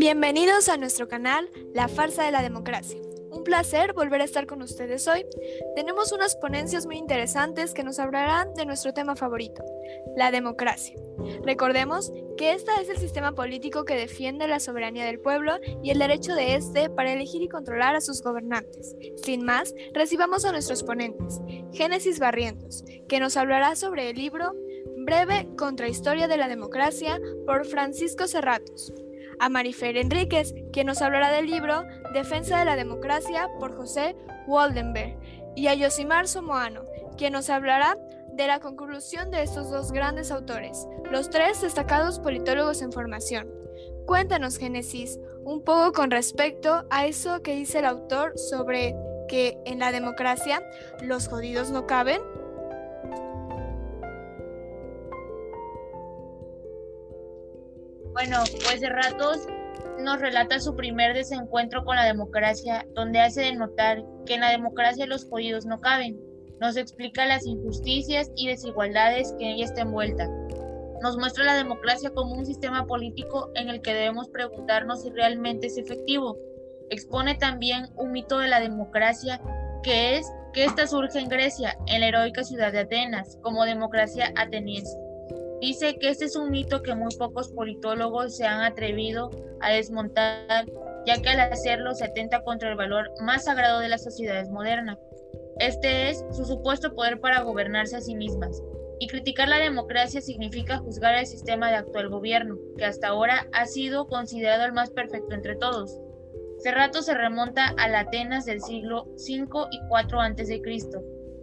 Bienvenidos a nuestro canal La Farsa de la Democracia. Un placer volver a estar con ustedes hoy. Tenemos unas ponencias muy interesantes que nos hablarán de nuestro tema favorito, la democracia. Recordemos que este es el sistema político que defiende la soberanía del pueblo y el derecho de éste para elegir y controlar a sus gobernantes. Sin más, recibamos a nuestros ponentes. Génesis Barrientos, que nos hablará sobre el libro Breve Contrahistoria de la Democracia por Francisco Serratos a Marifer Enríquez, quien nos hablará del libro Defensa de la Democracia por José Waldenberg, y a Yosimar Somoano, quien nos hablará de la conclusión de estos dos grandes autores, los tres destacados politólogos en formación. Cuéntanos, Génesis, un poco con respecto a eso que dice el autor sobre que en la democracia los jodidos no caben. Bueno, pues de ratos nos relata su primer desencuentro con la democracia, donde hace de notar que en la democracia los jodidos no caben. Nos explica las injusticias y desigualdades que en ella está envuelta. Nos muestra la democracia como un sistema político en el que debemos preguntarnos si realmente es efectivo. Expone también un mito de la democracia que es que ésta surge en Grecia, en la heroica ciudad de Atenas, como democracia ateniense. Dice que este es un mito que muy pocos politólogos se han atrevido a desmontar, ya que al hacerlo se atenta contra el valor más sagrado de las sociedades modernas. Este es su supuesto poder para gobernarse a sí mismas. Y criticar la democracia significa juzgar el sistema de actual gobierno, que hasta ahora ha sido considerado el más perfecto entre todos. Cerrato se remonta a la Atenas del siglo V y IV a.C.,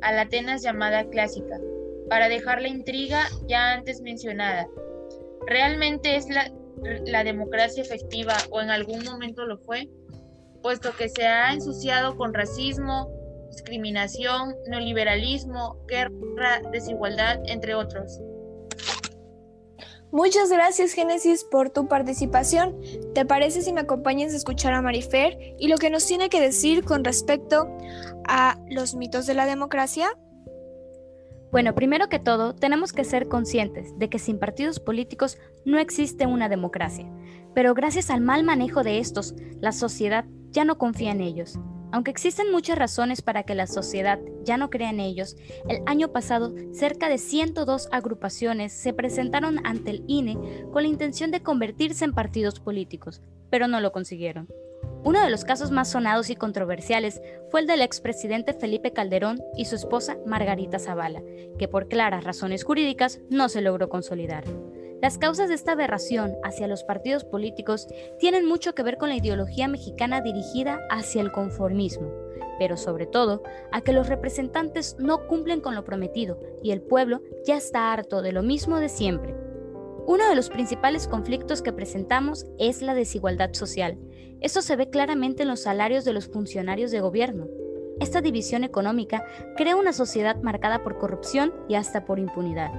a la Atenas llamada clásica, para dejar la intriga ya antes mencionada. ¿Realmente es la, democracia efectiva o en algún momento lo fue? Puesto que se ha ensuciado con racismo, discriminación, neoliberalismo, guerra, desigualdad, entre otros. Muchas gracias Génesis por tu participación. ¿Te parece si me acompañas a escuchar a Marifer y lo que nos tiene que decir con respecto a los mitos de la democracia? Bueno, primero que todo, tenemos que ser conscientes de que sin partidos políticos no existe una democracia, pero gracias al mal manejo de estos, la sociedad ya no confía en ellos. Aunque existen muchas razones para que la sociedad ya no crea en ellos, el año pasado cerca de 102 agrupaciones se presentaron ante el INE con la intención de convertirse en partidos políticos, pero no lo consiguieron. Uno de los casos más sonados y controversiales fue el del expresidente Felipe Calderón y su esposa Margarita Zavala, que por claras razones jurídicas no se logró consolidar. Las causas de esta aberración hacia los partidos políticos tienen mucho que ver con la ideología mexicana dirigida hacia el conformismo, pero sobre todo a que los representantes no cumplen con lo prometido y el pueblo ya está harto de lo mismo de siempre. Uno de los principales conflictos que presentamos es la desigualdad social, esto se ve claramente en los salarios de los funcionarios de gobierno. Esta división económica crea una sociedad marcada por corrupción y hasta por impunidad.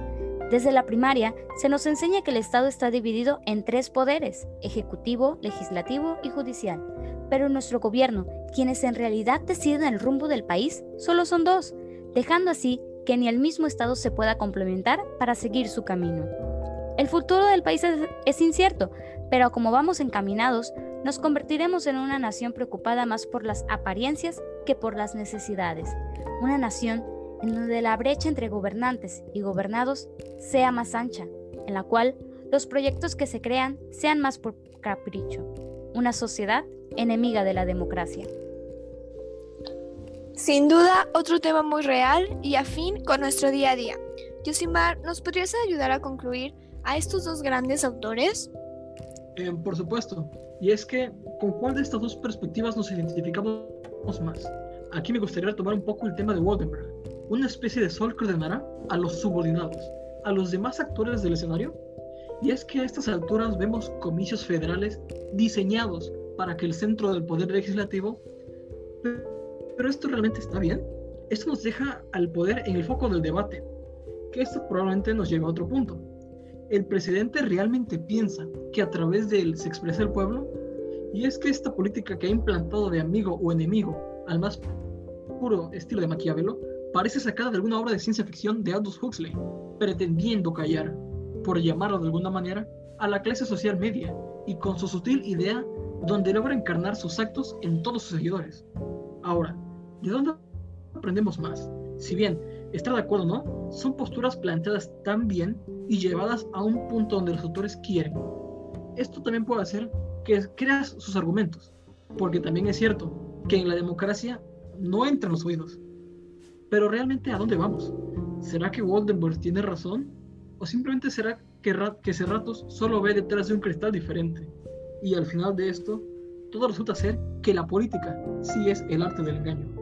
Desde la primaria se nos enseña que el Estado está dividido en tres poderes, ejecutivo, legislativo y judicial. Pero en nuestro gobierno, quienes en realidad deciden el rumbo del país, solo son dos, dejando así que ni el mismo Estado se pueda complementar para seguir su camino. El futuro del país es, incierto, pero como vamos encaminados, nos convertiremos en una nación preocupada más por las apariencias que por las necesidades. Una nación en donde la brecha entre gobernantes y gobernados sea más ancha, en la cual los proyectos que se crean sean más por capricho. Una sociedad enemiga de la democracia. Sin duda, otro tema muy real y afín con nuestro día a día. Yosimar, ¿nos podrías ayudar a concluir a estos dos grandes autores? Eh, por supuesto. Y es que, ¿con cuál de estas dos perspectivas nos identificamos más? Aquí me gustaría tomar un poco el tema de Waldenberg. Una especie de sol que ordenará a los subordinados, a los demás actores del escenario. Y es que a estas alturas vemos comicios federales diseñados para que el centro del poder legislativo... Pero esto realmente está bien. Esto nos deja al poder en el foco del debate, que esto probablemente nos lleva a otro punto ¿El presidente realmente piensa que a través de él se expresa el pueblo? Y es que esta política que ha implantado de amigo o enemigo al más puro estilo de Maquiavelo parece sacada de alguna obra de ciencia ficción de Aldous Huxley, pretendiendo callar, por llamarlo de alguna manera, a la clase social media y con su sutil idea donde logra encarnar sus actos en todos sus seguidores. Ahora, ¿de dónde aprendemos más? Si bien estar de acuerdo no, son posturas planteadas tan bien y llevadas a un punto donde los autores quieren. Esto también puede hacer que creas sus argumentos, porque también es cierto que en la democracia no entran los oídos. Pero realmente, ¿a dónde vamos? ¿Será que Voldemort tiene razón? ¿O simplemente será que, que Cerratos solo ve detrás de un cristal diferente? Y al final de esto, todo resulta ser que la política sí es el arte del engaño.